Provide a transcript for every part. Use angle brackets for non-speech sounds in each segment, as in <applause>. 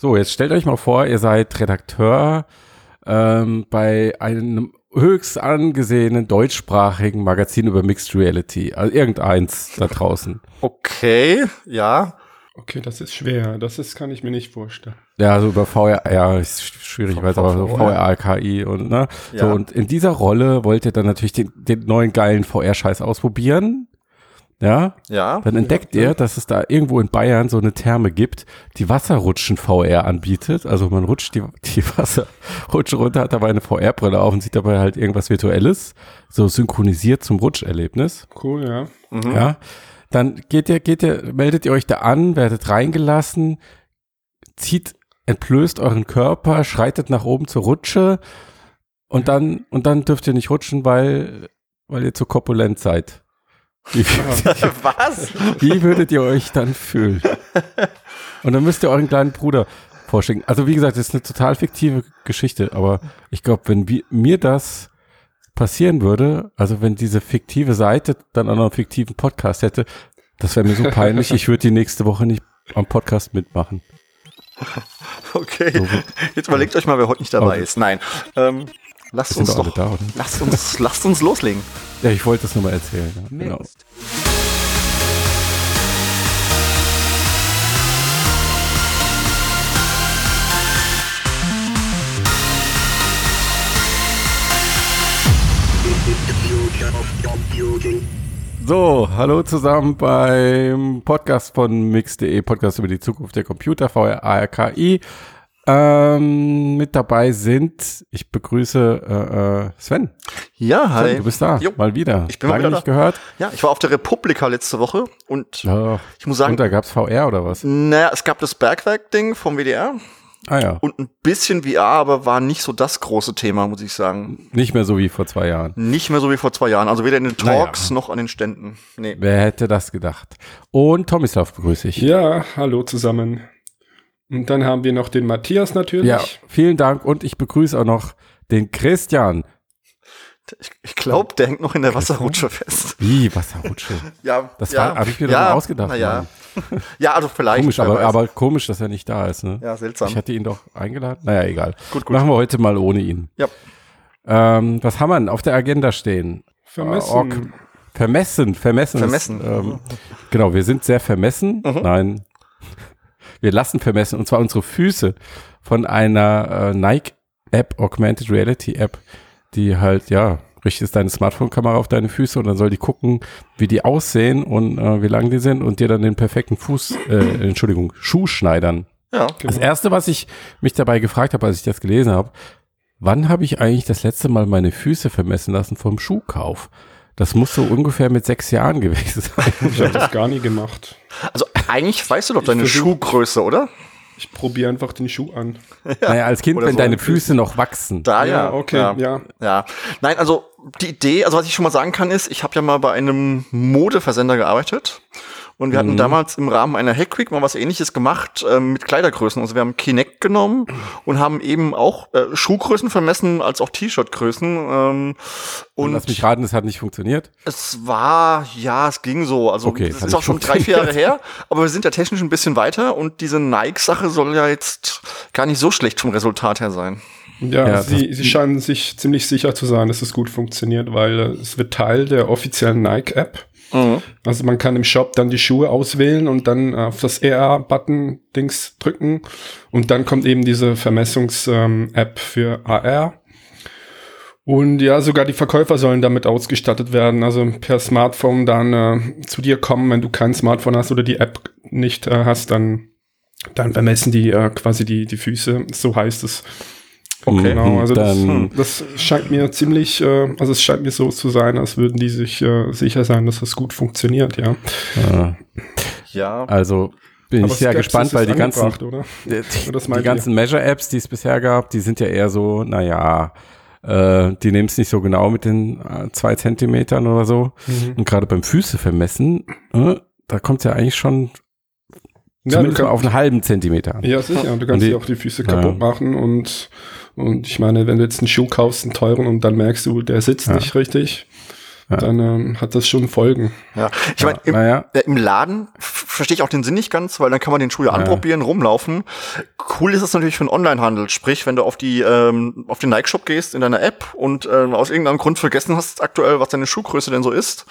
So, jetzt stellt euch mal vor, ihr seid Redakteur ähm, bei einem höchst angesehenen deutschsprachigen Magazin über Mixed Reality. Also irgendeins da draußen. Okay, ja. Okay, das ist schwer. Das ist, kann ich mir nicht vorstellen. Ja, also über VR, ja, ist schwierig, ich weiß aber so VR, KI und ne. Ja. So, und in dieser Rolle wollt ihr dann natürlich den, den neuen geilen VR-Scheiß ausprobieren. Ja, Ja. dann entdeckt ihr, dass es da irgendwo in Bayern so eine Therme gibt, die Wasserrutschen VR anbietet. Also man rutscht die, <laughs> die Wasserrutsche runter, hat dabei eine VR-Brille auf und sieht dabei halt irgendwas Virtuelles, so synchronisiert zum Rutscherlebnis. Cool, ja. Mhm. Ja, dann geht ihr, geht ihr, meldet ihr euch da an, werdet reingelassen, zieht, entblößt euren Körper, schreitet nach oben zur Rutsche und dann, und dann dürft ihr nicht rutschen, weil, weil ihr zu korpulent seid. Wie, <laughs> <laughs> Was? wie würdet ihr euch dann fühlen? Und dann müsst ihr euren kleinen Bruder vorschicken. Also wie gesagt, das ist eine total fiktive Geschichte, aber ich glaube, wenn mir das passieren würde, also wenn diese fiktive Seite dann auch noch einen fiktiven Podcast hätte, das wäre mir so peinlich, ich würde die nächste Woche nicht am Podcast mitmachen. <laughs> Okay. Jetzt überlegt euch mal, wer heute nicht dabei Okay. ist. Nein. Ähm, lasst uns doch da? Lasst uns, lasst uns loslegen. Ja, ich wollte das nur mal erzählen. Ja, genau. So, hallo zusammen beim Podcast von mix.de, Podcast über die Zukunft der Computer, VR, ARKI. Ähm, mit dabei sind, ich begrüße äh, äh, Sven. Ja, Sven, hi. du bist da, Jo. mal wieder. Ich bin mal Lange wieder nicht gehört. Ja, ich war auf der Republika letzte Woche und Ja. ich muss sagen, Und da gab's VR oder was? naja, es gab das Bergwerk-Ding vom WDR Ah ja, und ein bisschen VR, aber war nicht so das große Thema, muss ich sagen. nicht mehr so wie vor zwei Jahren. Nicht mehr so wie vor zwei Jahren. Also weder in den Naja. Talks noch an den Ständen. Nee. Wer hätte das gedacht? Und Tomislav begrüße ich. Ja, hallo zusammen. Und dann haben wir noch den Matthias natürlich. Ja, vielen Dank und ich begrüße auch noch den Christian. Ich, ich glaube, der hängt noch in der Wasserrutsche fest. Wie, Wasserrutsche? <laughs> Ja, Das ja, war- hab ich mir doch ja, mal ausgedacht, na Ja. <laughs> Ja, also vielleicht. Komisch, aber, aber komisch, dass er nicht da ist. Ne? ja, seltsam. Ich hatte ihn doch eingeladen. Naja, egal. Gut, gut. Machen wir heute mal ohne ihn. Ja. Ähm, was haben wir denn auf der Agenda stehen? Vermessen. Äh, Ork- vermessen, vermessen. Vermessen. Ist, ähm, genau, wir sind sehr vermessen. Mhm. Nein. Wir lassen vermessen. Und zwar unsere Füße von einer äh, Nike-App, Augmented Reality App, die halt, ja, richtest deine Smartphone-Kamera auf deine Füße und dann soll die gucken, wie die aussehen und äh, wie lang die sind und dir dann den perfekten Fuß, äh, Entschuldigung, Schuh schneidern. Ja. Das erste, was ich mich dabei gefragt habe, als ich das gelesen habe, wann habe ich eigentlich das letzte Mal meine Füße vermessen lassen vom Schuhkauf? Das muss so ungefähr mit sechs Jahren gewesen sein. <laughs> Ich habe das gar nie gemacht. Also eigentlich weißt du doch deine versuch- Schuhgröße, oder? Ich probiere einfach den Schuh an. naja, als Kind, Oder wenn so. deine Füße noch wachsen. Da ja. okay, ja. ja. Ja. Nein, also die Idee, also was ich schon mal sagen kann, ist, ich habe ja mal bei einem Modeversender gearbeitet. Und wir hatten Mhm. damals im Rahmen einer Hackweek mal was ähnliches gemacht ähm, mit Kleidergrößen. Also wir haben Kinect genommen und haben eben auch äh, Schuhgrößen vermessen als auch T-Shirt-Größen. Ähm, Und und lass mich raten, es hat nicht funktioniert. es war, ja, es ging so. Also Okay, das hat ist auch schon drei, vier Jahre her, aber wir sind ja technisch ein bisschen weiter und diese Nike-Sache soll ja jetzt gar nicht so schlecht vom Resultat her sein. Ja, Ja, sie, sie scheinen sich ziemlich sicher zu sein, dass es gut funktioniert, weil äh, es wird Teil der offiziellen Nike-App. Mhm. Also man kann im Shop dann die Schuhe auswählen und dann auf das AR-Button-Dings drücken und dann kommt eben diese Vermessungs-App für AR. Und ja, sogar die Verkäufer sollen damit ausgestattet werden, also per Smartphone dann äh, zu dir kommen, wenn du kein Smartphone hast oder die App nicht äh, hast, dann, dann vermessen die äh, quasi die, die Füße, so heißt es. Okay. Genau, also das, dann, das scheint mir ziemlich, äh, also es scheint mir so zu sein, als würden die sich äh, sicher sein, dass das gut funktioniert, ja. äh, Ja. also bin ich sehr gespannt, weil die ganzen, oder? die, die ganzen Measure-Apps, die es bisher gab, die sind ja eher so, naja, äh, die nehmen es nicht so genau mit den äh, zwei Zentimetern oder so. Mhm. Und gerade beim Füße vermessen, äh, da kommt ja eigentlich schon Ja, zumindest mal kann, auf einen halben Zentimeter an. ja, sicher. Und du kannst dir auch die Füße Ja. kaputt machen und, und ich meine, wenn du jetzt einen Schuh kaufst, einen teuren, und dann merkst du, der sitzt Ja. nicht richtig, Ja. dann ähm, hat das schon Folgen. Ja, ich meine, im, Naja, äh, im Laden verstehe ich auch den Sinn nicht ganz, weil dann kann man den Schuh ja anprobieren, rumlaufen. Cool ist es natürlich für den Onlinehandel. Sprich, wenn du auf die ähm, auf den Nike Shop gehst in deiner App und äh, aus irgendeinem Grund vergessen hast aktuell, was deine Schuhgröße denn so ist,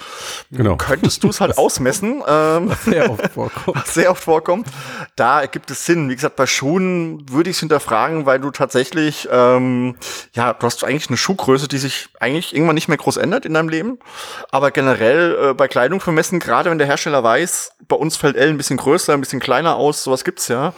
genau. könntest du es halt ausmessen. <laughs> Ähm, Sehr oft vorkommt. <laughs> was sehr oft vorkommt. Da ergibt es Sinn. Wie gesagt, bei Schuhen würde ich es hinterfragen, weil du tatsächlich, ähm, ja, du hast eigentlich eine Schuhgröße, die sich eigentlich irgendwann nicht mehr groß ändert in deinem Leben. Aber generell äh, bei Kleidung vermessen, gerade wenn der Hersteller weiß, bei uns fällt L ein bisschen größer, ein bisschen kleiner aus, sowas gibt's ja,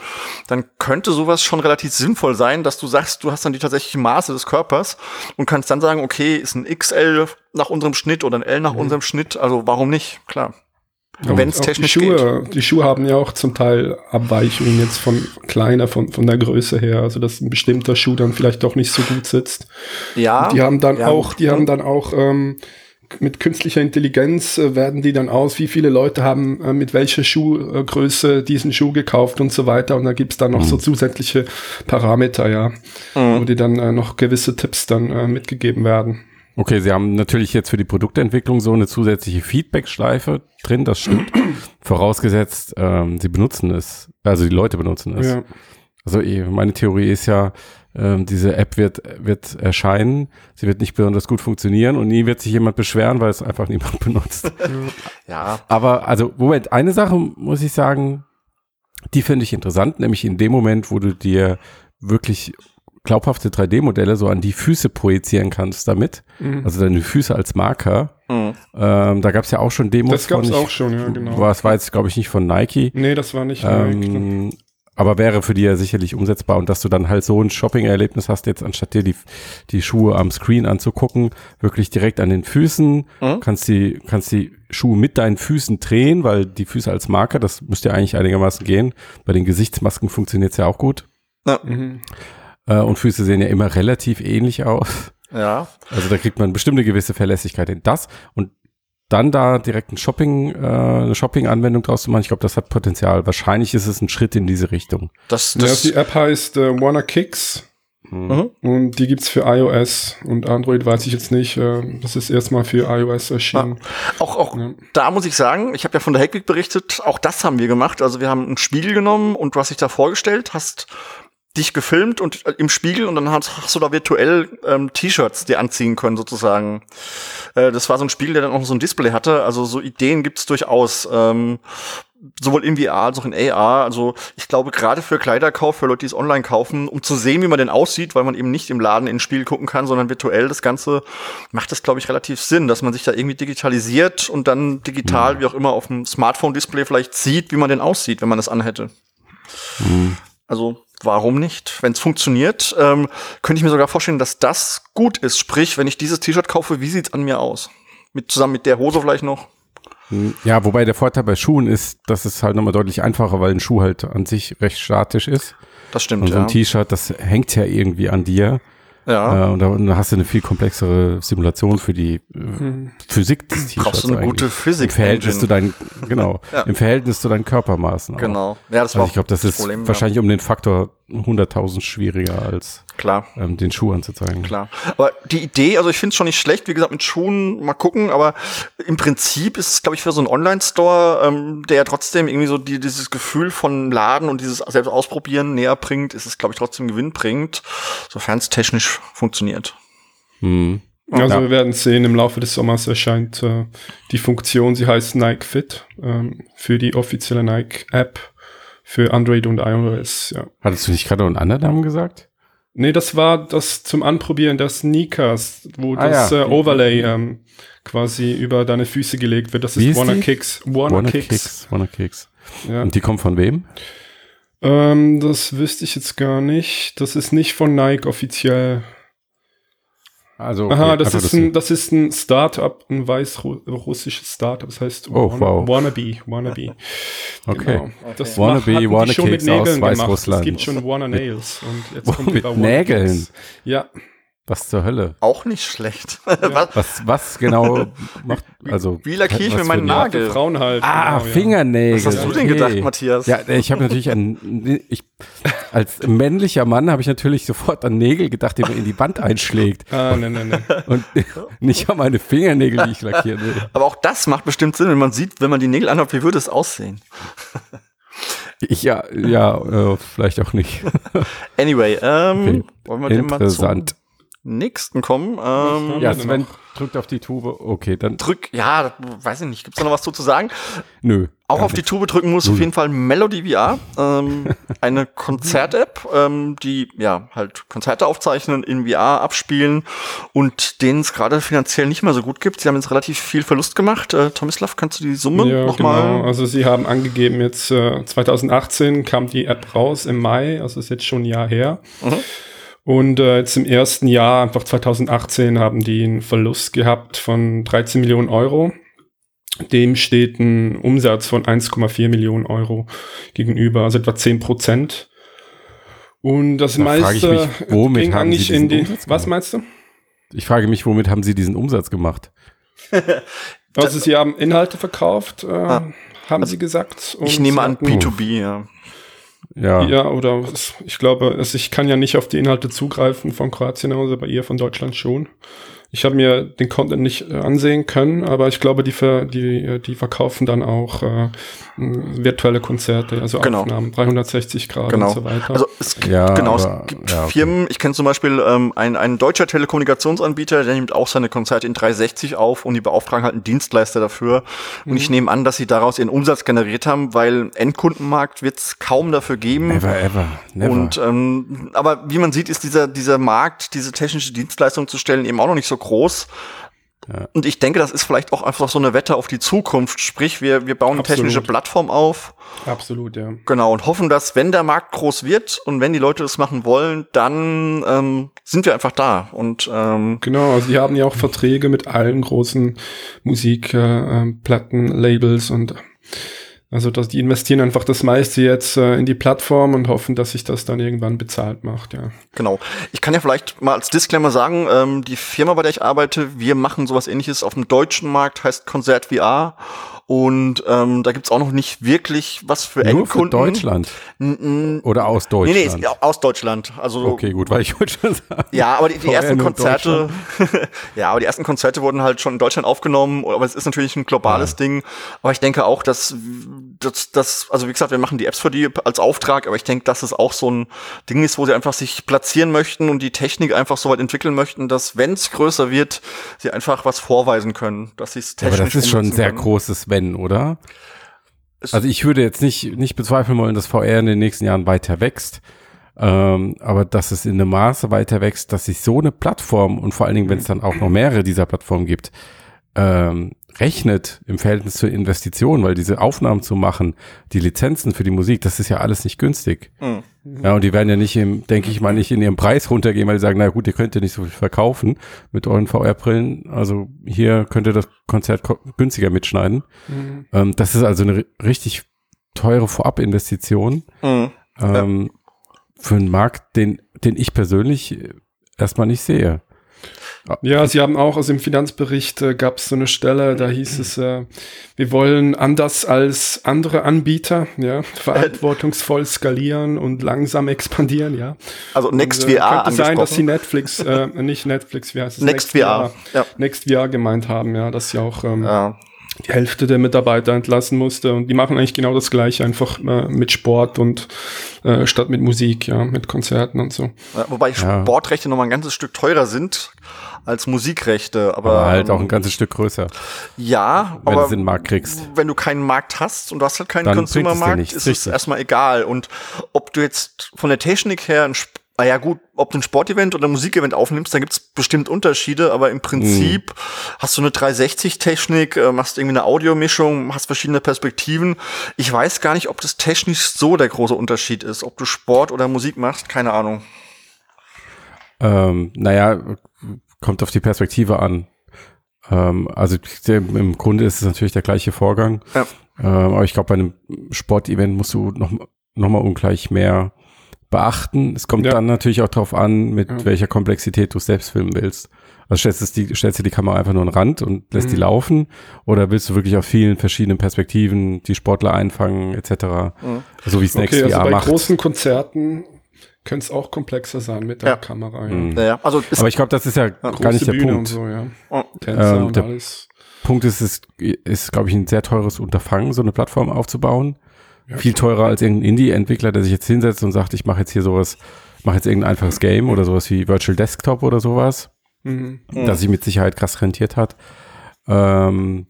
dann könnte sowas schon relativ sinnvoll sein, dass du sagst, du hast dann die tatsächlichen Maße des Körpers und kannst dann sagen, okay, ist ein XL nach unserem Schnitt oder ein L nach unserem Schnitt, also warum nicht? Klar. Wenn es technisch die geht. Schuhe, die Schuhe haben ja auch zum Teil Abweichungen jetzt von kleiner, von, von der Größe her, also dass ein bestimmter Schuh dann vielleicht doch nicht so gut sitzt. Ja. Die haben dann ja, auch, die haben dann auch ähm, mit künstlicher Intelligenz äh, werden die dann aus, wie viele Leute haben äh, mit welcher Schuhgröße diesen Schuh gekauft und so weiter. Und da gibt's dann noch so zusätzliche Parameter, ja, wo die dann äh, noch gewisse Tipps dann äh, mitgegeben werden. Okay, Sie haben natürlich jetzt für die Produktentwicklung so eine zusätzliche Feedback-Schleife drin, das stimmt. <clears throat> Vorausgesetzt, ähm, Sie benutzen es, also die Leute benutzen es. Ja. Also eh, meine Theorie ist ja, ähm, diese App wird, wird erscheinen, sie wird nicht besonders gut funktionieren und nie wird sich jemand beschweren, weil es einfach <laughs> niemand benutzt. Ja. Aber also, Moment, eine Sache muss ich sagen, die finde ich interessant, nämlich in dem Moment, wo du dir wirklich glaubhafte 3D-Modelle so an die Füße projizieren kannst damit, Mhm. also deine Füße als Marker. Mhm. Ähm, da gab es ja auch schon Demos Das gab's von, auch schon, ja, genau. War, es war jetzt, glaube ich, nicht von Nike. Nee, das war nicht Nike. Aber wäre für die ja sicherlich umsetzbar und dass du dann halt so ein Shopping-Erlebnis hast, jetzt anstatt dir die, die Schuhe am Screen anzugucken, wirklich direkt an den Füßen, Mhm. kannst die, kannst die Schuhe mit deinen Füßen drehen, weil die Füße als Marker, das müsste ja eigentlich einigermaßen gehen. Bei den Gesichtsmasken funktioniert es ja auch gut. Mhm. Äh, und Füße sehen ja immer relativ ähnlich aus. Ja. Also da kriegt man bestimmt eine gewisse Verlässlichkeit in das und dann da direkt ein Shopping, äh, eine Shopping-Anwendung draus zu machen, ich glaube, das hat Potenzial. Wahrscheinlich ist es ein Schritt in diese Richtung. Das, Ja, das, die App heißt äh, Wanna Kicks Mhm. und die gibt's für iOS und Android weiß ich jetzt nicht. Äh, das ist erstmal für iOS erschienen. auch, auch Ja. da muss ich sagen, ich habe ja von der Hackweek berichtet, auch das haben wir gemacht. Also wir haben einen Spiegel genommen und du hast dich da vorgestellt, hast dich gefilmt und äh, im Spiegel und dann hast, hast du da virtuell ähm, T-Shirts dir anziehen können sozusagen. Äh, das war so ein Spiegel, der dann auch so ein Display hatte. Also so Ideen gibt's durchaus. Ähm, sowohl in VR als auch in AR. Also ich glaube, gerade für Kleiderkauf, für Leute, die es online kaufen, um zu sehen, wie man denn aussieht, weil man eben nicht im Laden ins Spiel gucken kann, sondern virtuell das Ganze, macht das, glaube ich, relativ Sinn, dass man sich da irgendwie digitalisiert und dann digital, wie auch immer, auf dem Smartphone-Display vielleicht sieht, wie man denn aussieht, wenn man das anhätte. Also warum nicht? Wenn es funktioniert, ähm, könnte ich mir sogar vorstellen, dass das gut ist. Sprich, wenn ich dieses T-Shirt kaufe, wie sieht's an mir aus? Mit, zusammen mit der Hose vielleicht noch? Ja, wobei der Vorteil bei Schuhen ist, dass es halt nochmal deutlich einfacher, weil ein Schuh halt an sich recht statisch ist. Das stimmt, Und so ja. ein T-Shirt, das hängt ja irgendwie an dir. Ja. Äh, und, da, und da hast du eine viel komplexere Simulation für die äh, Physik des T-Shirts. Brauchst du eine eigentlich. gute Physik. Im Verhältnis zu deinen, genau, <laughs> Ja. im Verhältnis zu deinen Körpermaßen. auch. Genau. Ja, das Also war ich glaube, das ist Problem, wahrscheinlich um den Faktor 100.000 schwieriger als ja. Klar. ähm, den Schuh anzuzeigen. Klar. Aber die Idee, also ich finde es schon nicht schlecht, wie gesagt, mit Schuhen mal gucken, aber im Prinzip ist es, glaube ich, für so einen Online-Store, ähm, der ja trotzdem irgendwie so die, dieses Gefühl von Laden und dieses selbst ausprobieren näher bringt, ist es, glaube ich, trotzdem Gewinn bringt, sofern es technisch funktioniert. Hm. Also Ja. wir werden sehen, im Laufe des Sommers erscheint äh, die Funktion, sie heißt Nike Fit, ähm, für die offizielle Nike-App für Android und iOS, ja. Hattest du nicht gerade noch einen anderen Namen gesagt? Nee, das war das zum Anprobieren der Sneakers, wo Ah, das ja. äh, Overlay ähm, quasi über deine Füße gelegt wird. Das Wie ist die? Kicks. Wanna, Wanna Kicks. Kicks. Wanna Kicks. Ja. Und die kommt von wem? Ähm, das wüsste ich jetzt gar nicht. Das ist nicht von Nike offiziell. Also, Aha, das ist, ein, das ist ein Startup, ein weißrussisches Startup. Das heißt Oh, Wanna- wow. Wannabe. Wannabe. <laughs> Okay. Genau. Das Wannabe, Wanna schon mit Kicks aus Nägeln gemacht. Es Weißrussland. gibt schon Wanna Nails. Und jetzt <laughs> kommt Mit wieder Wanna Nägeln? Ja. Was zur Hölle? Auch nicht schlecht. <laughs> was, was, was genau <laughs> macht, also. Wie lackiere ich mir meinen Ja, Nagel? Frauen halt. Ah, genau, ja. Fingernägel. Was hast du denn okay. gedacht, Matthias? Ja, ich habe natürlich an, ich, als männlicher Mann habe ich natürlich sofort an Nägel gedacht, die man in die Wand einschlägt. Ah, ne, ne, ne. Und <laughs> nicht an meine Fingernägel, die ich lackieren will. Aber auch das macht bestimmt Sinn, wenn man sieht, wenn man die Nägel anhat, wie würde es aussehen? Ich, ja, ja, äh, vielleicht auch nicht. Anyway, ähm, Okay. wollen wir Interessant. Nächsten kommen? Ähm, Ja, Sven drückt auf die Tube. Okay, dann drück, ja, weiß ich nicht, gibt's da noch was zu, zu sagen? nö. Auch auf die nicht. Tube drücken muss auf jeden Fall Melody VR, ähm, <laughs> eine Konzert-App, ähm, die ja halt Konzerte aufzeichnen, in VR abspielen und denen es gerade finanziell nicht mehr so gut gibt. Sie haben jetzt relativ viel Verlust gemacht. Äh, Tomislav, kannst du die Summe Ja, nochmal? genau. Also sie haben angegeben, jetzt äh, 2018 kam die App raus im Mai, also ist jetzt schon ein Jahr her. Mhm. Und äh, jetzt im ersten Jahr, einfach 2018, haben die einen Verlust gehabt von 13 Millionen Euro. Dem steht ein Umsatz von 1,4 Millionen Euro gegenüber, also etwa 10 Prozent. Und das Da meiste mich, womit ging haben eigentlich sie in. Umsatz Was meinst du? Ich frage mich, womit haben sie diesen Umsatz gemacht? Also sie haben Inhalte verkauft, äh, Ah. haben sie gesagt. Ich nehme an hatten- B2B, ja. Ja, Ja, oder ich glaube, ich kann ja nicht auf die Inhalte zugreifen von Kroatien aus, aber ihr von Deutschland schon. Ich habe mir den Content nicht äh, ansehen können, aber ich glaube, die, ver, die, äh, die verkaufen dann auch äh, virtuelle Konzerte, also Genau. Aufnahmen, 360 Grad Genau. und so weiter. Also es gibt, Ja, genau, aber- es gibt ja, okay. Firmen, ich kenne zum Beispiel ähm, ein, ein deutscher Telekommunikationsanbieter, der nimmt auch seine Konzerte in 360 auf und die beauftragen halt einen Dienstleister dafür. Und Mhm. ich nehme an, dass sie daraus ihren Umsatz generiert haben, weil Endkundenmarkt wird es kaum dafür geben. never ever. Never. Und ähm, aber wie man sieht, ist dieser dieser Markt, diese technische Dienstleistung zu stellen, eben auch noch nicht so groß. Ja. Und ich denke, das ist vielleicht auch einfach so eine Wette auf die Zukunft. Sprich, wir, wir bauen eine Absolut. technische Plattform auf, Absolut, ja. genau, und hoffen, dass, wenn der Markt groß wird und wenn die Leute das machen wollen, dann ähm, sind wir einfach da. Und ähm, Genau, also die haben ja auch Verträge mit allen großen Musikplattenlabels äh, Labels und also dass die investieren einfach das meiste jetzt äh, in die Plattform und hoffen, dass sich das dann irgendwann bezahlt macht, ja. Genau. Ich kann ja vielleicht mal als Disclaimer sagen, ähm, die Firma, bei der ich arbeite, wir machen sowas ähnliches auf dem deutschen Markt, heißt Konzert VR. Und ähm, da gibt's auch noch nicht wirklich was für Nur für Endkunden. Deutschland N- oder aus Nee, Deutschland? nee, ja aus Deutschland. Also Okay, gut, weil ich wollte schon sagen. ja, aber die, die ersten Konzerte, <laughs> ja, aber die ersten Konzerte wurden halt schon in Deutschland aufgenommen, aber es ist natürlich ein globales Ding. Aber ich denke auch, dass das, das, also wie gesagt, wir machen die Apps für die als Auftrag, aber ich denke, dass es auch so ein Ding ist, wo sie einfach sich platzieren möchten und die Technik einfach so weit entwickeln möchten, dass wenn es größer wird, sie einfach was vorweisen können, dass sie es Aber technisch das ist schon ein sehr können. großes Wenn, oder? Es- Also ich würde jetzt nicht, nicht bezweifeln wollen, dass VR in den nächsten Jahren weiter wächst. Ähm, aber dass es in einem Maße weiter wächst, dass sich so eine Plattform und vor allen Dingen, wenn es dann auch noch mehrere dieser Plattformen gibt, ähm, rechnet im Verhältnis zur Investition, weil diese Aufnahmen zu machen, die Lizenzen für die Musik, das ist ja alles nicht günstig. Hm. Ja, und die werden ja nicht im, denke ich mal, nicht in ihrem Preis runtergehen, weil die sagen, na gut, ihr könnt ja nicht so viel verkaufen mit euren VR-Brillen. Also hier könnt ihr das Konzert ko- günstiger mitschneiden. Ähm, das ist also eine ri- richtig teure Vorabinvestition Mhm. ähm, für einen Markt, den, den ich persönlich äh, erstmal nicht sehe. Ja, sie haben auch, also im Finanzbericht äh, gab es so eine Stelle, da hieß es, äh, wir wollen anders als andere Anbieter, ja, verantwortungsvoll skalieren und langsam expandieren, ja. Also Next Und, äh, VR Könnte sein, dass sie. Netflix, äh, nicht Netflix, wie heißt es? Next VR. Ja. Next VR gemeint haben, ja, dass sie auch ähm, Ja. Die Hälfte der Mitarbeiter entlassen musste. Und die machen eigentlich genau das Gleiche, einfach äh, mit Sport und äh, statt mit Musik, ja, mit Konzerten und so. Ja, Wobei Ja. Sportrechte noch mal ein ganzes Stück teurer sind als Musikrechte, aber, Aber halt auch ähm, ein ganzes Stück größer, ja, wenn du aber es in den Markt kriegst. wenn du keinen Markt hast und du hast halt keinen Consumermarkt, nichts, ist es erstmal egal. Und ob du jetzt von der Technik her, ein, Sp- ah ja gut, ob du ein Sportevent oder ein Musikevent aufnimmst, da gibt's bestimmt Unterschiede, aber im Prinzip Mhm. hast du eine 360-Technik, äh, machst irgendwie eine Audiomischung, hast verschiedene Perspektiven. Ich weiß gar nicht, ob das technisch so der große Unterschied ist. Ob du Sport oder Musik machst, keine Ahnung. Ähm, naja, kommt auf die Perspektive an. Ähm, also der, im Grunde ist es natürlich der gleiche Vorgang. Ja. Ähm, aber ich glaube, bei einem Sportevent musst du noch, noch mal ungleich mehr beachten. Es kommt Ja. dann natürlich auch darauf an, mit Ja. welcher Komplexität du es selbst filmen willst. Also stellst, es die, stellst du die Kamera einfach nur an den Rand und lässt die Mhm. laufen oder willst du wirklich auf vielen verschiedenen Perspektiven die Sportler einfangen etc. Mhm. So wie Snacks Okay, also VR bei macht. großen Konzerten könnte es auch komplexer sein mit der Ja. Kamera. Ja. Mhm. Ja. Also ist, Aber ich glaube, das ist ja gar nicht der Bühne Punkt. so, ja. Oh. Tänzer Ähm, und der- alles. Punkt ist, es ist, glaube ich, ein sehr teures Unterfangen, so eine Plattform aufzubauen. Ja, Viel teurer als irgendein Indie-Entwickler, der sich jetzt hinsetzt und sagt, ich mache jetzt hier sowas, mache jetzt irgendein einfaches Game oder sowas wie Virtual Desktop oder sowas. Mhm. Mhm. das sich mit Sicherheit krass rentiert hat. Ähm,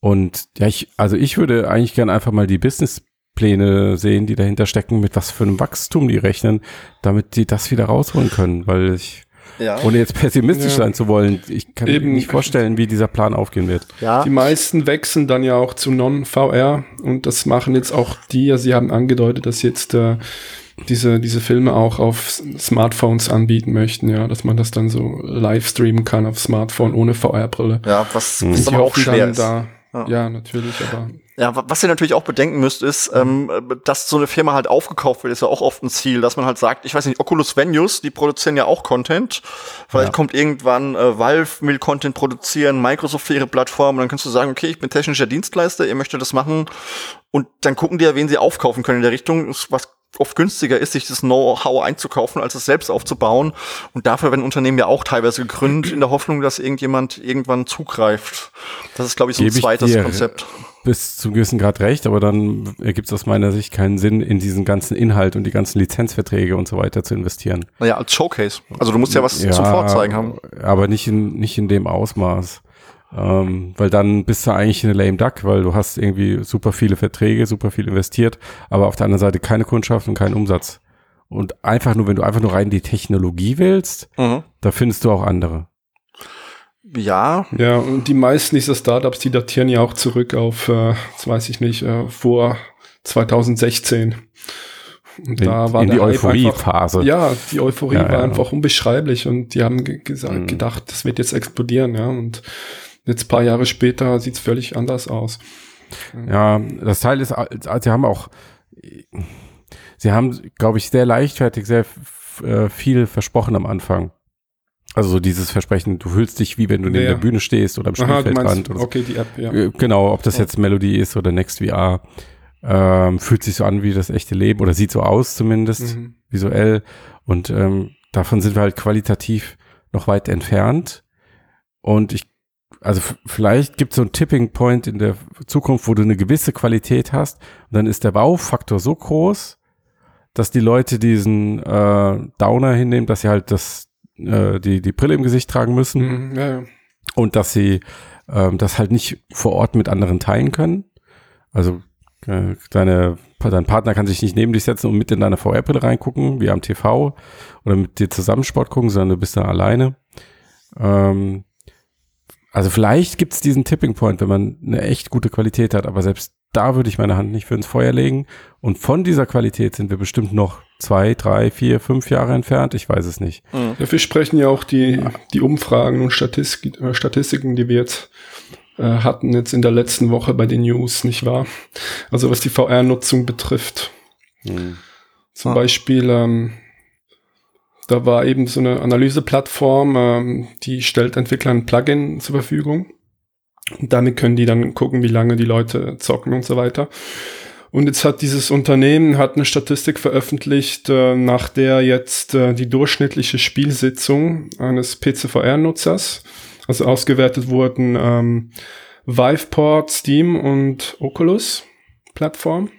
und ja, ich, also ich würde eigentlich gerne einfach mal die Businesspläne sehen, die dahinter stecken, mit was für einem Wachstum die rechnen, damit die das wieder rausholen können, weil ich, ja. ohne jetzt pessimistisch Ja. sein zu wollen, ich kann Eben. mir nicht vorstellen, wie dieser Plan aufgehen wird. ja. Die meisten wechseln dann ja auch zu Non-VR und das machen jetzt auch die, ja, sie haben angedeutet, dass jetzt äh, diese, diese Filme auch auf Smartphones anbieten möchten, ja, dass man das dann so live streamen kann auf Smartphone ohne VR-Brille. Ja, was, Mhm. was Die aber auch schwer ist. Da, Ja. ja. natürlich, aber Ja, wa- was ihr natürlich auch bedenken müsst, ist, ähm, dass so eine Firma halt aufgekauft wird, ist ja auch oft ein Ziel, dass man halt sagt, ich weiß nicht, Oculus Venues, die produzieren ja auch Content. Vielleicht Ja. kommt irgendwann äh, Valve will Content produzieren, Microsoft für ihre Plattform, und dann kannst du sagen, okay, ich bin technischer Dienstleister, ihr möchtet das machen. Und dann gucken die ja, wen sie aufkaufen können in der Richtung, was oft günstiger ist, sich das Know-how einzukaufen, als es selbst aufzubauen. Und dafür werden Unternehmen ja auch teilweise gegründet, in der Hoffnung, dass irgendjemand irgendwann zugreift. Das ist, glaube ich, so ein Gebe zweites Konzept. Bis zu einem gewissen Grad recht, aber dann ergibt es aus meiner Sicht keinen Sinn, in diesen ganzen Inhalt und die ganzen Lizenzverträge und so weiter zu investieren. Naja, als Showcase. Also du musst ja was zum Vorzeigen haben. Aber nicht in, nicht in dem Ausmaß. Ähm, weil dann bist du eigentlich eine lame duck, weil du hast irgendwie super viele Verträge, super viel investiert, aber auf der anderen Seite keine Kundschaft und keinen Umsatz. Und einfach nur, wenn du einfach nur rein die Technologie willst, Mhm. da findest du auch andere. Ja, ja, und die meisten dieser Startups, die datieren ja auch zurück auf, äh, das weiß ich nicht, äh, vor 2016. Und In, da war in die Euphoriephase. Ja, die Euphorie Ja, war ja. einfach unbeschreiblich und die haben ge gesagt, Mhm. gedacht, das wird jetzt explodieren, ja. Und jetzt paar Jahre später sieht's völlig anders aus. Ja, das Teil ist, also sie haben auch, sie haben, glaube ich, sehr leichtfertig sehr äh, viel versprochen am Anfang. Also so dieses Versprechen, du fühlst dich wie wenn du neben Ja. der Bühne stehst oder am Aha, Spielfeldrand so. okay, die App, ja. Äh, Genau, ob das Ja. jetzt Melody ist oder Next VR, ähm, fühlt sich so an wie das echte Leben oder sieht so aus zumindest Mhm. visuell. Und ähm, davon sind wir halt qualitativ noch weit entfernt. Und ich, also vielleicht gibt es so einen Tipping Point in der Zukunft, wo du eine gewisse Qualität hast. Und dann ist der Baufaktor so groß, dass die Leute diesen äh, Downer hinnehmen, dass sie halt das, äh, die, die Brille im Gesicht tragen müssen Mhm, ja, ja. und dass sie ähm, das halt nicht vor Ort mit anderen teilen können. Also äh, deine, dein Partner kann sich nicht neben dich setzen und mit in deine VR-Brille reingucken, wie am TV oder mit dir zusammen Sport gucken, sondern du bist da alleine. Ähm, also vielleicht gibt es diesen Tipping Point, wenn man eine echt gute Qualität hat, aber selbst da würde ich meine Hand nicht für ins Feuer legen. Und von dieser Qualität sind wir bestimmt noch zwei, drei, vier, fünf Jahre entfernt. Ich weiß es nicht. Mhm. Dafür sprechen ja auch die, die Umfragen und Statistik, äh, Statistiken, die wir jetzt äh, hatten jetzt in der letzten Woche bei den News, nicht wahr? Also was die VR-Nutzung betrifft. Zum Ah. Beispiel, ähm, da war eben so eine Analyseplattform, ähm, die stellt Entwicklern ein Plugin zur Verfügung. Und damit können die dann gucken, wie lange die Leute zocken und so weiter. Und jetzt hat dieses Unternehmen hat eine Statistik veröffentlicht, äh, nach der jetzt äh, die durchschnittliche Spielsitzung eines PCVR-Nutzers, also ausgewertet wurden ähm, Viveport, Steam und Oculus Plattform.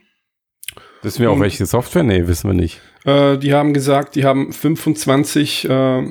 Wissen wir auch welche Software? Nee, wissen wir nicht. Äh, die haben gesagt, die haben 25 äh,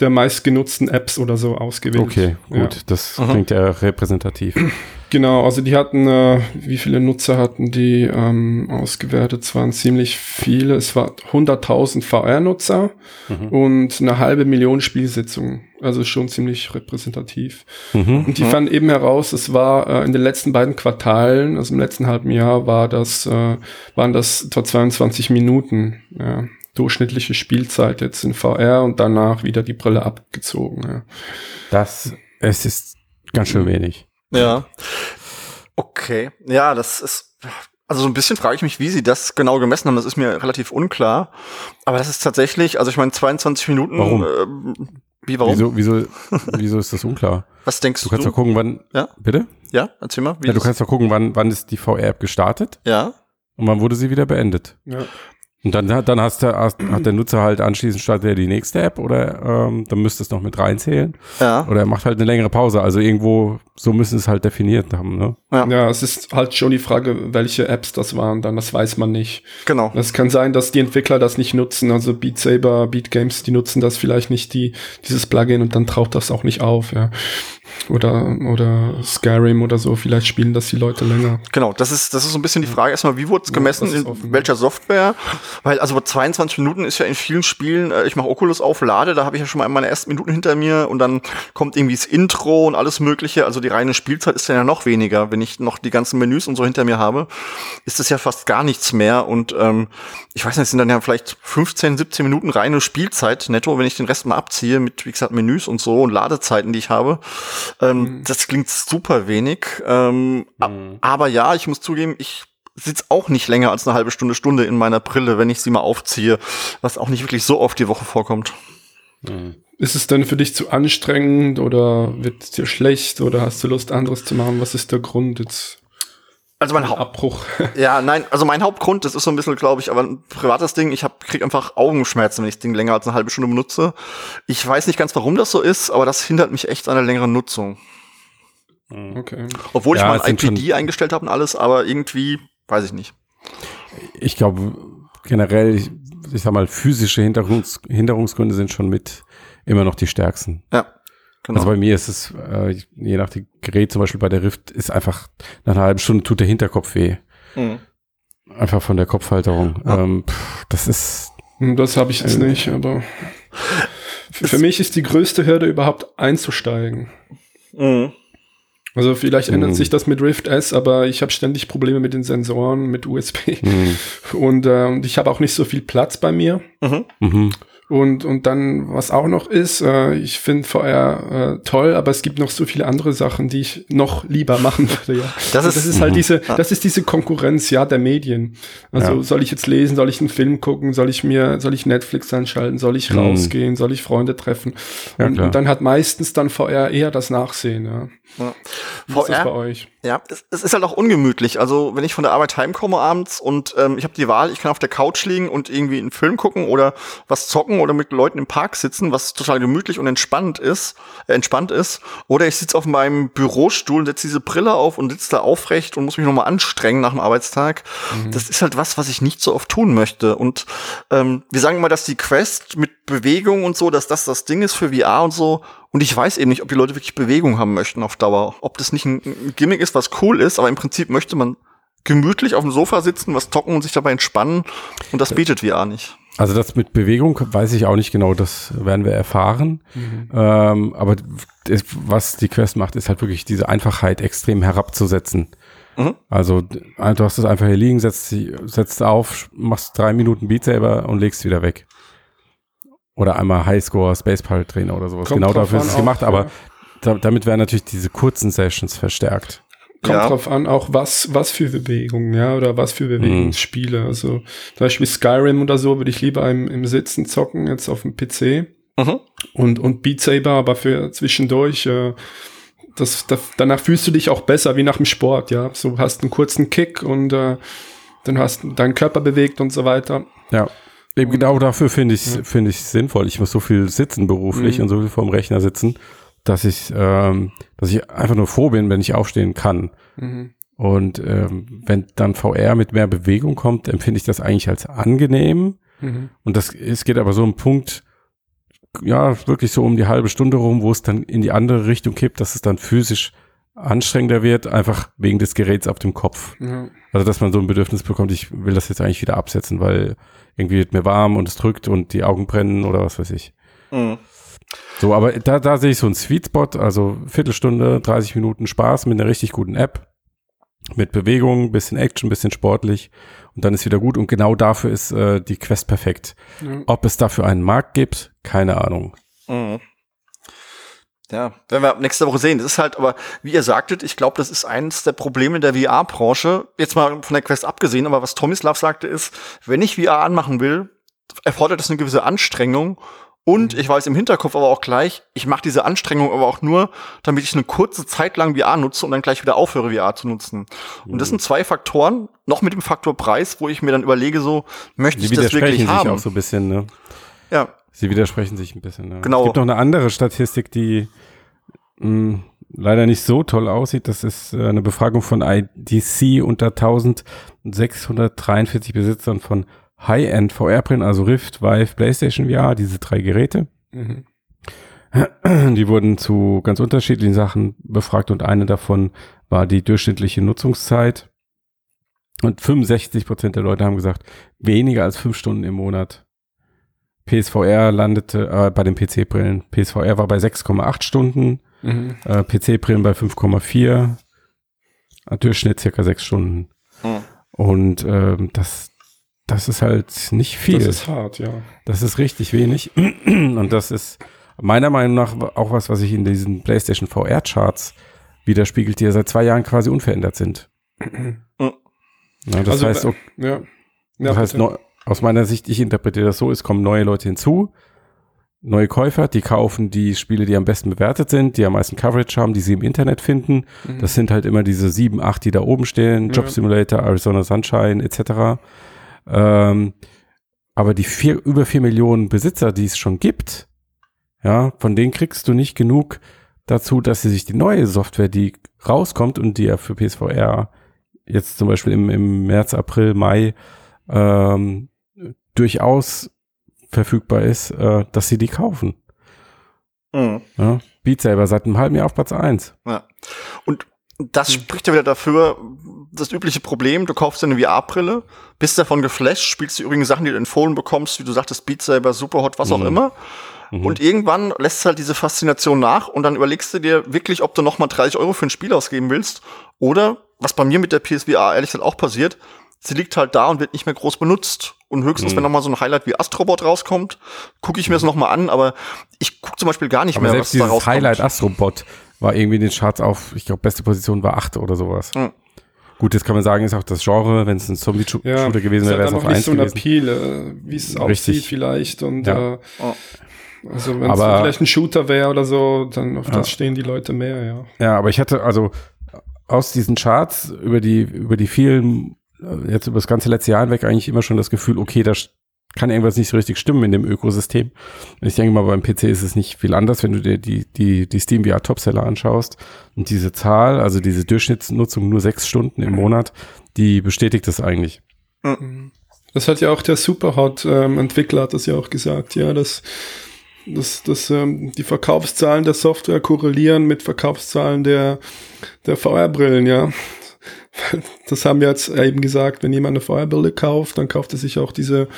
der meistgenutzten Apps oder so ausgewählt. Okay, gut. Ja. Das Mhm. klingt ja repräsentativ. <clears throat> Genau, also die hatten, äh, wie viele Nutzer hatten die ähm, ausgewertet? Es waren ziemlich viele. Es war 100.000 VR-Nutzer Mhm. und eine halbe Million Spielsitzungen. Also schon ziemlich repräsentativ. Mhm. Und die Mhm. fanden eben heraus, es war äh, in den letzten beiden Quartalen, also im letzten halben Jahr, war das, äh, waren das etwa 22 Minuten ja, durchschnittliche Spielzeit jetzt in VR und danach wieder die Brille abgezogen. Ja. Das, es ist ganz schön wenig. Ja. Okay. Ja, das ist Also so ein bisschen frage ich mich, wie sie das genau gemessen haben. Das ist mir relativ unklar. Aber das ist tatsächlich, also ich meine 22 Minuten. Warum? Äh, wie warum? Wieso, wieso, wieso ist das unklar? Was denkst Du du? kannst doch gucken, wann. Ja? Bitte? Ja, erzähl mal. Wie Ja, du kannst doch gucken, wann, wann ist die VR-App gestartet ja. und wann wurde sie wieder beendet. Ja. Und dann, hat- dann hast der, hast- hat der Nutzer halt anschließend startet er die nächste App oder ähm, dann müsste es noch mit reinzählen. Ja. Oder er macht halt eine längere Pause. Also irgendwo, so müssen es halt definiert haben, ne? Ja. ja, es ist halt schon die Frage, welche Apps das waren, dann das weiß man nicht. Genau. Es kann sein, dass die Entwickler das nicht nutzen, also Beat Saber, Beat Games, die nutzen das vielleicht nicht, die, dieses Plugin und dann taucht das auch nicht auf, ja. Oder, oder Skyrim oder so, vielleicht spielen das die Leute länger. Genau, das ist, das ist so ein bisschen die Frage erstmal, wie wurde es gemessen, ist in welcher Software? Weil also 22 Minuten ist ja in vielen Spielen, äh, ich mache Oculus auf, lade, da habe ich ja schon mal meine ersten Minuten hinter mir und dann kommt irgendwie das Intro und alles mögliche, also die reine Spielzeit ist dann ja noch weniger, wenn ich noch die ganzen Menüs und so hinter mir habe, ist das ja fast gar nichts mehr. Und ähm, ich weiß nicht, es sind dann ja vielleicht 15, 17 Minuten reine Spielzeit netto, wenn ich den Rest mal abziehe mit, wie gesagt, Menüs und so und Ladezeiten, die ich habe. Ähm, Das klingt super wenig. Ähm, a- Aber ja, ich muss zugeben, ich sitze auch nicht länger als eine halbe Stunde, Stunde in meiner Brille, wenn ich sie mal aufziehe, was auch nicht wirklich so oft die Woche vorkommt. Ist es denn für dich zu anstrengend oder wird es dir schlecht oder hast du Lust, anderes zu machen? Was ist der Grund jetzt? Also mein Haupt Abbruch. <laughs> ja, nein, also mein Hauptgrund, das ist so ein bisschen, glaube ich, aber ein privates Ding. Ich hab, krieg einfach Augenschmerzen, wenn ich das Ding länger als eine halbe Stunde benutze. Ich weiß nicht ganz, warum das so ist, aber das hindert mich echt an der längeren Nutzung. Okay. Obwohl Ja, ich mal sind IPD eingestellt habe und alles, aber irgendwie, weiß ich nicht. Ich glaube, generell, ich, ich sag mal, physische Hinderungs Hinderungsgründe sind schon mit immer noch die stärksten. Ja, genau. Also bei mir ist es, äh, je nach dem Gerät, zum Beispiel bei der Rift, ist einfach nach einer halben Stunde tut der Hinterkopf weh. Mhm. Einfach von der Kopfhalterung. Ja. Ähm, pff, das ist, Hm, Das habe ich jetzt nicht, aber für, für mich ist die größte Hürde überhaupt einzusteigen. Mhm. Also vielleicht ändert Mhm. sich das mit Rift S, aber ich habe ständig Probleme mit den Sensoren, mit USB und, äh, und ich habe auch nicht so viel Platz bei mir. Mhm. mhm. Und, und dann, was auch noch ist, äh, ich finde VR äh, toll, aber es gibt noch so viele andere Sachen, die ich noch lieber machen <laughs> würde. Ja. Das Und ist- das ist halt Mhm. diese, Ja. das ist diese Konkurrenz, ja, der Medien. Also Ja. soll ich jetzt lesen, soll ich einen Film gucken, soll ich mir, soll ich Netflix anschalten, soll ich Mhm. rausgehen, soll ich Freunde treffen? Ja, und, dann hat meistens dann VR eher das Nachsehen, ja. Ja. Wie ist VR? bei euch? Ja, es, es ist halt auch ungemütlich. Also wenn ich von der Arbeit heimkomme abends und ähm, ich habe die Wahl, ich kann auf der Couch liegen und irgendwie einen Film gucken oder was zocken oder mit Leuten im Park sitzen, was total gemütlich und entspannt ist, äh, entspannt ist. Oder ich sitze auf meinem Bürostuhl, setze diese Brille auf und sitze da aufrecht und muss mich nochmal anstrengen nach dem Arbeitstag. Das ist halt was, was ich nicht so oft tun möchte. Und ähm, wir sagen immer, dass die Quest mit Bewegung und so, dass das das Ding ist für VR und so. Und ich weiß eben nicht, ob die Leute wirklich Bewegung haben möchten auf Dauer. Ob das nicht ein, ein Gimmick ist, was cool ist, aber im Prinzip möchte man gemütlich auf dem Sofa sitzen, was zocken und sich dabei entspannen. Und das bietet VR nicht. Also das mit Bewegung weiß ich auch nicht genau, das werden wir erfahren. Ähm, aber das, was die Quest macht, ist halt wirklich diese Einfachheit extrem herabzusetzen. Mhm. Also du hast es einfach hier liegen, setzt, sie- setzt auf, machst drei Minuten Beat Saber und legst wieder weg. Oder einmal Highscore, Space Pirate Trainer oder sowas. Kommt genau dafür ist es auch, gemacht, aber ja. da, damit werden natürlich diese kurzen Sessions verstärkt. Kommt Ja. drauf an, auch was, was für Bewegungen, ja, oder was für Bewegungsspiele. Also zum Beispiel Skyrim oder so würde ich lieber im, im Sitzen zocken, jetzt auf dem PC. Mhm. Und, und Beat Saber, aber für zwischendurch, äh, das, das, danach fühlst du dich auch besser wie nach dem Sport, ja. So hast einen kurzen Kick und äh, dann hast du deinen Körper bewegt und so weiter. Ja. Eben genau dafür finde ich es finde ich sinnvoll. Ich muss so viel sitzen beruflich Mhm. und so viel vorm Rechner sitzen, dass ich, ähm, dass ich einfach nur froh bin, wenn ich aufstehen kann. Mhm. Und ähm, wenn dann VR mit mehr Bewegung kommt, empfinde ich das eigentlich als angenehm. Mhm. Und das, es geht aber so ein Punkt, ja, wirklich so um die halbe Stunde rum, wo es dann in die andere Richtung kippt, dass es dann physisch anstrengender wird, einfach wegen des Geräts auf dem Kopf. Ja. Also, dass man so ein Bedürfnis bekommt, ich will das jetzt eigentlich wieder absetzen, weil irgendwie wird mir warm und es drückt und die Augen brennen oder was weiß ich. Mhm. So, aber da, da sehe ich so einen Sweet Spot, also Viertelstunde, 30 Minuten Spaß mit einer richtig guten App, mit Bewegung, bisschen Action, bisschen sportlich und dann ist wieder gut und genau dafür ist äh, die Quest perfekt. Ja. Ob es dafür einen Markt gibt, keine Ahnung. Mhm. Ja, werden wir nächste Woche sehen. Das ist halt, aber wie ihr sagtet, ich glaube, das ist eines der Probleme der VR-Branche. Jetzt mal von der Quest abgesehen, aber was Tomislav sagte ist, wenn ich VR anmachen will, erfordert das eine gewisse Anstrengung. Und ich weiß im Hinterkopf aber auch gleich, ich mache diese Anstrengung aber auch nur, damit ich eine kurze Zeit lang VR nutze und dann gleich wieder aufhöre, VR zu nutzen. Und das sind zwei Faktoren, noch mit dem Faktor Preis, wo ich mir dann überlege, so, möchte ich das wirklich sich haben? auch so ein bisschen, ne? Ja. Sie widersprechen sich ein bisschen. Ne? Genau. Es gibt noch eine andere Statistik, die mh, leider nicht so toll aussieht. Das ist äh, eine Befragung von IDC unter 1643 Besitzern von High-End VR-Brillen, also Rift, Vive, PlayStation VR, diese drei Geräte. Mhm. Die wurden zu ganz unterschiedlichen Sachen befragt und eine davon war die durchschnittliche Nutzungszeit. Und 65 Prozent der Leute haben gesagt, weniger als fünf Stunden im Monat. PSVR landete äh, bei den PC-Brillen. PSVR war bei 6,8 Stunden, Mhm. äh, PC-Brillen bei 5,4, äh, Durchschnitt circa sechs Stunden. Hm. Und ähm, das, das ist halt nicht viel. Das ist hart, ja. Das ist richtig wenig. <clears throat> Und das ist meiner Meinung nach auch was, was sich in diesen PlayStation VR-Charts widerspiegelt, die ja seit zwei Jahren quasi unverändert sind. <clears throat> Ja, das Also, heißt, äh, ok- Ja. ja das heißt. Aus meiner Sicht, ich interpretiere das so, es kommen neue Leute hinzu, neue Käufer, die kaufen die Spiele, die am besten bewertet sind, die am meisten Coverage haben, die sie im Internet finden. Mhm. Das sind halt immer diese sieben, acht, die da oben stehen, Ja. Job Simulator, Arizona Sunshine etc. Ähm, aber die vier, über vier Millionen Besitzer, die es schon gibt, ja, von denen kriegst du nicht genug dazu, dass sie sich die neue Software, die rauskommt und die ja für PSVR jetzt zum Beispiel im, im März, April, Mai ähm, durchaus verfügbar ist, äh, dass sie die kaufen. Hm. Ja? Beat Saber seit einem halben Jahr auf Platz eins. Ja. Und das spricht ja wieder dafür, das übliche Problem, du kaufst dir eine VR-Brille, bist davon geflasht, spielst die übrigen Sachen, die du empfohlen bekommst, wie du sagtest, Beat Saber, Superhot, was auch Mhm. immer. Mhm. Und irgendwann lässt halt diese Faszination nach und dann überlegst du dir wirklich, ob du noch mal 30 Euro für ein Spiel ausgeben willst. Oder, was bei mir mit der PSVR ehrlich gesagt auch passiert, sie liegt halt da und wird nicht mehr groß benutzt. Und höchstens, Mhm. wenn noch mal so ein Highlight wie Astrobot rauskommt, gucke ich mir das noch mal an, aber ich gucke zum Beispiel gar nicht Aber mehr, selbst was da dieses rauskommt. Highlight Astrobot war irgendwie in den Charts auf, ich glaube, beste Position war acht oder sowas. Mhm. Gut, jetzt kann man sagen, ist auch das Genre, wenn es ein Zombie-Shooter ja, gewesen es wäre, wäre es auf einfach nicht eins so ein gewesen. Appeal, äh, wie es aussieht vielleicht und Ja. äh, Oh. also wenn es vielleicht ein Shooter wäre oder so, dann auf Ja. das stehen die Leute mehr, ja. Ja, aber ich hatte also aus diesen Charts über die, über die vielen, jetzt über das ganze letzte Jahr hinweg eigentlich immer schon das Gefühl, okay, da kann irgendwas nicht so richtig stimmen in dem Ökosystem. Und ich denke mal, beim PC ist es nicht viel anders, wenn du dir die, die, die Steam VR Topseller anschaust. Und diese Zahl, also diese Durchschnittsnutzung nur sechs Stunden im Monat, die bestätigt das eigentlich. Das hat ja auch der Superhot-Entwickler hat das ja auch gesagt, ja, dass, dass, dass ähm, die Verkaufszahlen der Software korrelieren mit Verkaufszahlen der, der VR-Brillen, ja. Das haben wir jetzt eben gesagt, wenn jemand eine VR-Brille kauft, dann kauft er sich auch diese,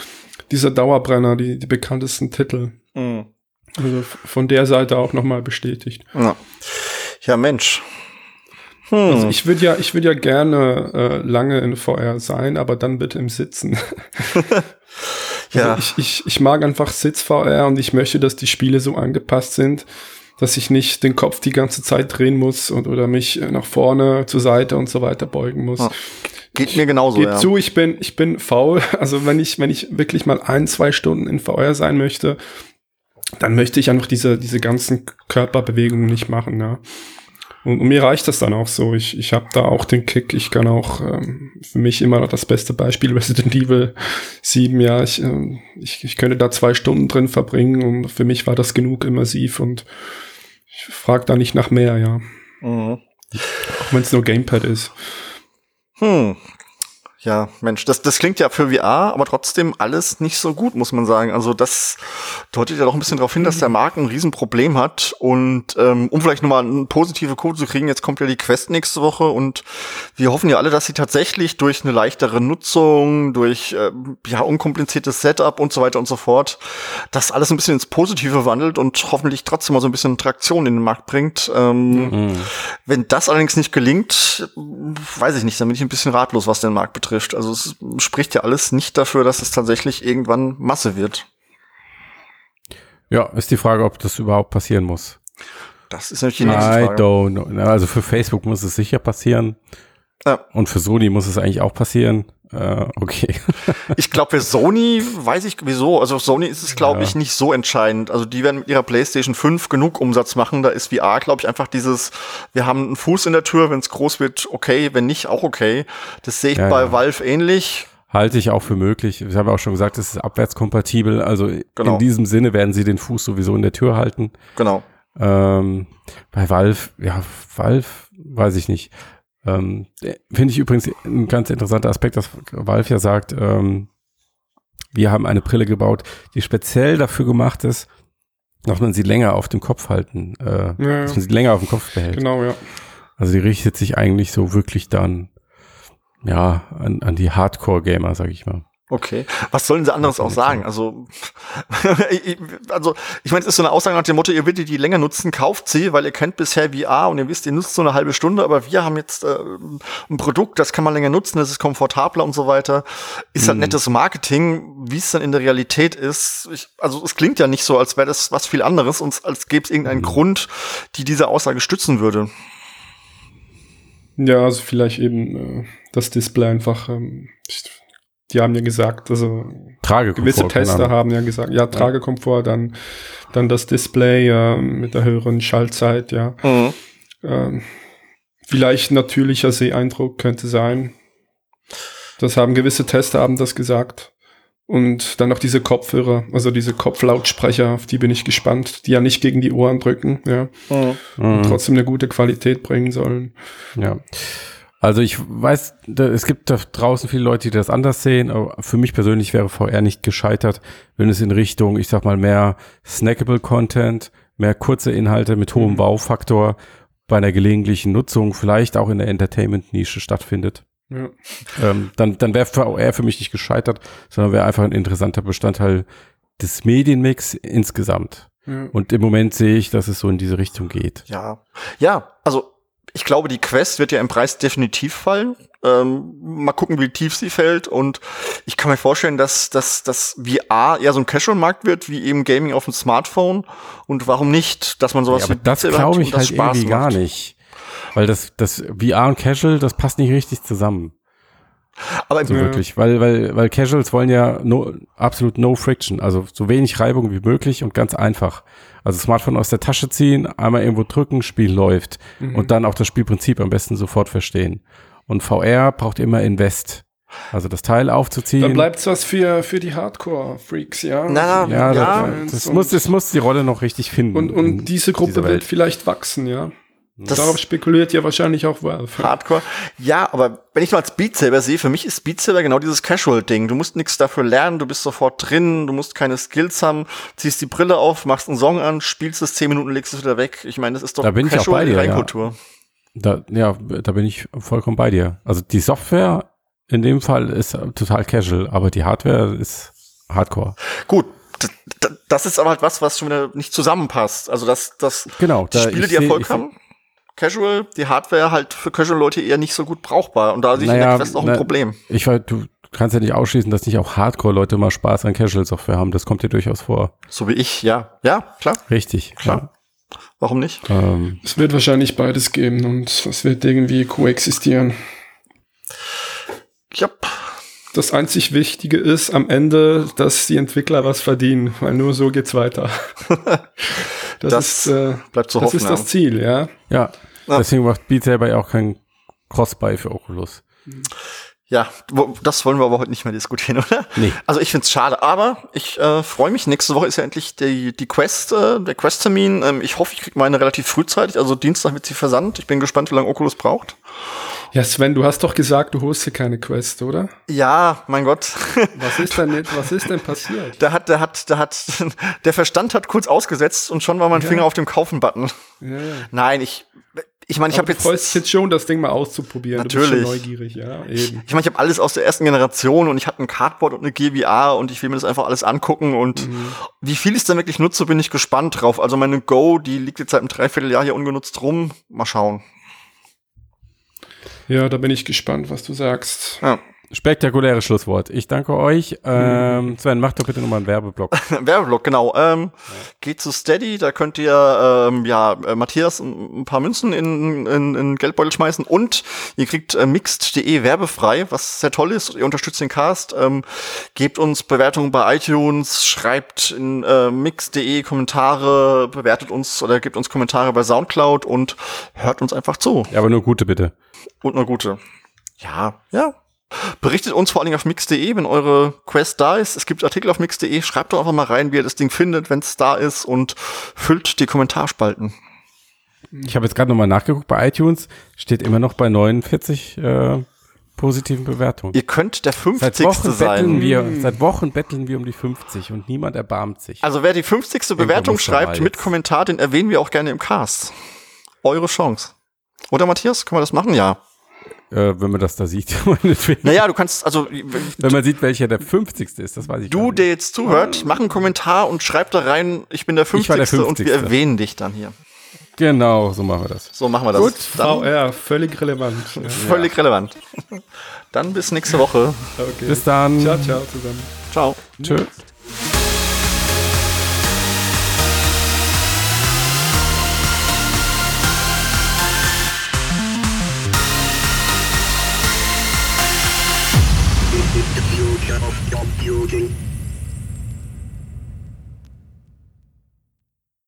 diese Dauerbrenner, die, die bekanntesten Titel. Mhm. Also von der Seite auch nochmal bestätigt. Ja. ja, Mensch. Hm. Also ich würde ja, ich würde ja gerne äh, lange in VR sein, aber dann bitte im Sitzen. <laughs> ja. Also ich, ich, ich mag einfach Sitz-VR und ich möchte, dass die Spiele so angepasst sind, dass ich nicht den Kopf die ganze Zeit drehen muss und oder mich äh, nach vorne, zur Seite und so weiter beugen muss. Ja, Geht mir genauso, Geht ja. zu, ich bin, ich bin faul. <laughs> Also wenn ich, wenn ich wirklich mal ein, zwei Stunden in VR sein möchte, dann möchte ich einfach diese, diese ganzen Körperbewegungen nicht machen, ja. Und, und mir reicht das dann auch so. Ich, ich habe da auch den Kick. Ich kann auch ähm, für mich immer noch das beste Beispiel <laughs> Resident Evil 7. Ja, ich, ähm, ich, ich könnte da zwei Stunden drin verbringen und für mich war das genug immersiv und ich frage da nicht nach mehr, ja. Mhm. Auch wenn es nur Gamepad ist. Hm. Ja, Mensch, das, das klingt ja für VR, aber trotzdem alles nicht so gut, muss man sagen. Also das deutet ja doch ein bisschen darauf hin, dass der Markt ein Riesenproblem hat. Und ähm, um vielleicht nochmal eine positive Kurve zu kriegen, jetzt kommt ja die Quest nächste Woche und wir hoffen ja alle, dass sie tatsächlich durch eine leichtere Nutzung, durch ähm, ja unkompliziertes Setup und so weiter und so fort, das alles ein bisschen ins Positive wandelt und hoffentlich trotzdem mal so ein bisschen Traktion in den Markt bringt. Ähm, Mhm. Wenn das allerdings nicht gelingt, weiß ich nicht, dann bin ich ein bisschen ratlos, was den Markt betrifft. Also es spricht ja alles nicht dafür, dass es tatsächlich irgendwann Masse wird. Ja, ist die Frage, ob das überhaupt passieren muss. Das ist natürlich die nächste I Frage. don't know. Also für Facebook muss es sicher passieren. Ja. Und für Sony muss es eigentlich auch passieren. Äh, okay. <laughs> Ich glaube, für Sony weiß ich wieso. Also für Sony ist es, glaube Ja. ich, nicht so entscheidend. Also die werden mit ihrer PlayStation 5 genug Umsatz machen. Da ist VR, glaube ich, einfach dieses, wir haben einen Fuß in der Tür, wenn es groß wird, okay, wenn nicht, auch okay. Das sehe ich Ja, bei ja. Valve ähnlich. Halte ich auch für möglich. Ich habe auch schon gesagt, es ist abwärtskompatibel. Also Genau. in diesem Sinne werden sie den Fuß sowieso in der Tür halten. Genau. Ähm, bei Valve, ja, Valve, weiß ich nicht. Ähm, Finde ich übrigens ein ganz interessanter Aspekt, dass Valve ja sagt, ähm, wir haben eine Brille gebaut, die speziell dafür gemacht ist, dass man sie länger auf dem Kopf halten, äh, Ja, dass man sie länger auf dem Kopf behält. genau, ja. Also die richtet sich eigentlich so wirklich dann, ja, an, an die Hardcore-Gamer, sag ich mal. Okay. Was sollen sie anderes auch sagen? Also, <laughs> ich- also ich meine, es ist so eine Aussage nach dem Motto, ihr würdet die länger nutzen, kauft sie, weil ihr kennt bisher VR und ihr wisst, ihr nutzt so eine halbe Stunde, aber wir haben jetzt äh, ein Produkt, das kann man länger nutzen, das ist komfortabler und so weiter. Ist halt Mhm. nettes Marketing, wie es dann in der Realität ist. Ich, also es klingt ja nicht so, als wäre das was viel anderes und als gäbe es irgendeinen Mhm. Grund, die diese Aussage stützen würde. Ja, also vielleicht eben äh, das Display einfach, ähm, ich- die haben ja gesagt, also Tragekomfort. gewisse Tester haben ja gesagt, ja, Tragekomfort, dann, dann das Display äh, mit der höheren Schaltzeit, ja. Mhm. Ähm, vielleicht natürlicher Seeeindruck könnte sein. Das haben gewisse Tester haben das gesagt. Und dann noch diese Kopfhörer, also diese Kopflautsprecher, auf die bin ich gespannt, die ja nicht gegen die Ohren drücken, ja, Mhm. Mhm. trotzdem eine gute Qualität bringen sollen. Ja. Also ich weiß, da, es gibt da draußen viele Leute, die das anders sehen, aber für mich persönlich wäre VR nicht gescheitert, wenn es in Richtung, ich sag mal, mehr snackable Content, mehr kurze Inhalte mit hohem Mhm. Wow-Faktor bei einer gelegentlichen Nutzung, vielleicht auch in der Entertainment-Nische stattfindet. Ja. Ähm, dann dann wäre VR für mich nicht gescheitert, sondern wäre einfach ein interessanter Bestandteil des Medienmix insgesamt. Ja. Und im Moment sehe ich, dass es so in diese Richtung geht. Ja, ja, also ich glaube, die Quest wird ja im Preis definitiv fallen. Ähm, mal gucken, wie tief sie fällt. Und ich kann mir vorstellen, dass, dass, dass VR eher so ein Casual-Markt wird, wie eben Gaming auf dem Smartphone. Und warum nicht, dass man sowas Ja, aber das glaube ich halt Spaß irgendwie gar macht. nicht. Weil das, das VR und Casual, das passt nicht richtig zusammen. Aber So wirklich. Weil, weil, weil Casuals wollen ja no, absolut no friction. Also so wenig Reibung wie möglich und ganz einfach. Also Smartphone aus der Tasche ziehen, einmal irgendwo drücken, Spiel läuft. Mhm. Und dann auch das Spielprinzip am besten sofort verstehen. Und VR braucht immer Invest. Also das Teil aufzuziehen. Dann bleibt's was für, für die Hardcore-Freaks, ja. Na, ja, Ja, das, das muss, das muss die Rolle noch richtig finden. Und, und diese Gruppe wird Welt. vielleicht wachsen, ja. Das- Darauf spekuliert ja wahrscheinlich auch Valve. Hardcore. Ja, aber wenn ich mal als Beat Saber sehe, für mich ist Beat Saber genau dieses Casual-Ding. Du musst nichts dafür lernen, du bist sofort drin, du musst keine Skills haben, ziehst die Brille auf, machst einen Song an, spielst es zehn Minuten, legst es wieder weg. Ich meine, das ist doch Da bin ich auch bei dir, ja. Reinkultur. Da, ja, da bin ich vollkommen bei dir. Also die Software in dem Fall ist total casual, aber die Hardware ist Hardcore. Gut, das ist aber halt was, was schon wieder nicht zusammenpasst. Also dass das Genau. die Spiele, die Erfolg seh- haben, Casual, die Hardware halt für Casual-Leute eher nicht so gut brauchbar. Und da sehe ich in Naja, der Quest auch ein na- Problem. Ich weiß, du kannst ja nicht ausschließen, dass nicht auch Hardcore-Leute mal Spaß an Casual-Software haben. Das kommt dir durchaus vor. So wie ich, ja. Ja, klar. Richtig. Klar. Warum nicht? Ja. Ähm, Es wird wahrscheinlich beides geben und es wird irgendwie koexistieren. Ja, Das einzig Wichtige ist am Ende, dass die Entwickler was verdienen, weil nur so geht's weiter. <laughs> Das, Das ist, äh, bleibt zu das hoffen. ist das Ziel, ja. ja. Ja. Deswegen macht Beat selber ja auch kein Cross-Buy für Oculus. Ja, das wollen wir aber heute nicht mehr diskutieren, oder? Nee. Also ich find's schade, aber ich äh, freue mich. Nächste Woche ist ja endlich die, die Quest, äh, der Quest-Termin. Ähm, ich hoffe, ich krieg meine relativ frühzeitig. Also Dienstag wird sie versandt. Ich bin gespannt, wie lange Oculus braucht. Ja, Sven, du hast doch gesagt, du holst dir keine Quest, oder? Ja, mein Gott. Was ist denn, was ist denn passiert? <laughs> Der hat, der hat, der hat, der Verstand hat kurz ausgesetzt und schon war mein Ja. Finger auf dem Kaufen-Button. Ja, ja. Nein, ich, ich meine, ich habe du freust jetzt, jetzt schon, das Ding mal auszuprobieren. Natürlich. neugierig, ja, eben. ich meine, ich habe alles aus der ersten Generation und ich hatte ein Cardboard und eine GVR und ich will mir das einfach alles angucken und wie viel ich dann wirklich nutze, bin ich gespannt drauf. Also meine Go, die liegt jetzt seit einem Dreivierteljahr hier ungenutzt rum. Mal schauen. Ja, da bin ich gespannt, was du sagst. Ja. Spektakuläres Schlusswort. Ich danke euch. Ähm, Sven, mach doch bitte nochmal einen Werbeblock. <laughs> Werbeblock, genau. Ähm, Geht zu Steady, da könnt ihr ähm, ja äh, Matthias ein, ein paar Münzen in, in, in Geldbeutel schmeißen und ihr kriegt äh, mixed.de werbefrei, was sehr toll ist. Ihr unterstützt den Cast, ähm, gebt uns Bewertungen bei iTunes, schreibt in äh, mixed.de Kommentare, bewertet uns oder gebt uns Kommentare bei Soundcloud und hört uns einfach zu. Ja, aber nur gute bitte. Und nur gute. Ja, ja. Berichtet uns vor allen Dingen auf mix.de, wenn eure Quest da ist. Es gibt Artikel auf mix.de. Schreibt doch einfach mal rein, wie ihr das Ding findet, wenn es da ist und füllt die Kommentarspalten. Ich habe jetzt gerade nochmal nachgeguckt bei iTunes. Steht immer noch bei 49 äh, positiven Bewertungen. Ihr könnt der 50. Seit Wochen, betteln sein. wir, seit Wochen betteln wir um die 50 und niemand erbarmt sich. Also wer die 50. Bewertung schreibt mit Kommentar, den erwähnen wir auch gerne im Cast. Eure Chance. Oder Matthias, können wir das machen? Ja. Äh, wenn man das da sieht. <laughs> meinetwegen. Naja, du kannst, also wenn man sieht, welcher der 50. ist, das weiß ich gar du, nicht. der jetzt zuhört, mach einen Kommentar und schreib da rein, ich bin der 50. Ich war der und wir 50.. erwähnen dich dann hier. Genau, so machen wir das. So machen wir das. Gut, dann VR, völlig relevant. Ja. <laughs> völlig relevant. Dann bis nächste Woche. Okay. Bis dann. Ciao, ciao zusammen. Ciao. Tschüss.